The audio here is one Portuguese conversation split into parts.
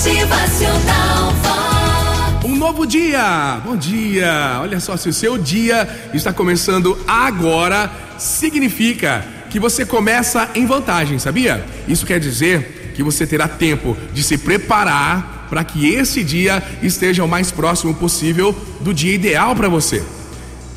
Motivacional. Um novo dia! Bom dia! Olha só, se o seu dia está começando agora, significa que você começa em vantagem, sabia? Isso quer dizer que você terá tempo de se preparar para que esse dia esteja o mais próximo possível do dia ideal para você.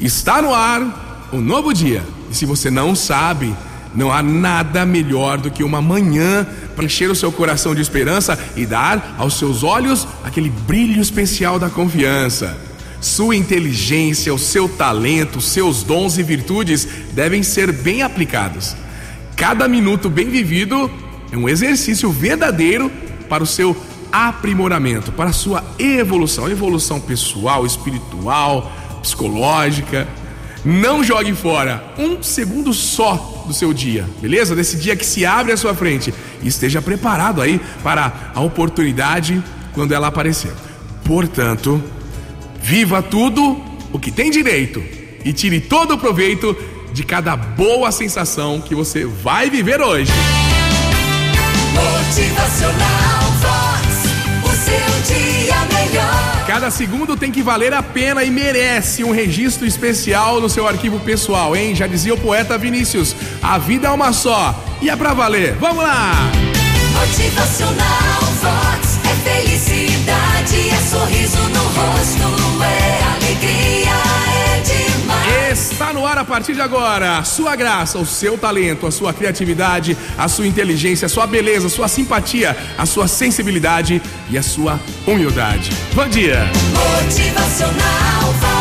Está no ar um novo dia. E se você não sabe, não há nada melhor do que uma manhã para encher o seu coração de esperança e dar aos seus olhos aquele brilho especial da confiança. Sua inteligência, o seu talento, seus dons e virtudes devem ser bem aplicados. Cada minuto bem vivido é um exercício verdadeiro para o seu aprimoramento, para a sua evolução, evolução pessoal, espiritual, psicológica. Não jogue fora um segundo só do seu dia, beleza? Desse dia que se abre à sua frente. E esteja preparado aí para a oportunidade quando ela aparecer. Portanto, viva tudo o que tem direito e tire todo o proveito de cada boa sensação que você vai viver hoje. Cada segundo tem que valer a pena e merece um registro especial no seu arquivo pessoal, hein? Já dizia o poeta Vinícius: a vida é uma só e é pra valer. Vamos lá! Motivacional a partir de agora. A sua graça, o seu talento, a sua criatividade, a sua inteligência, a sua beleza, a sua simpatia, a sua sensibilidade e a sua humildade. Bom dia! Motivacional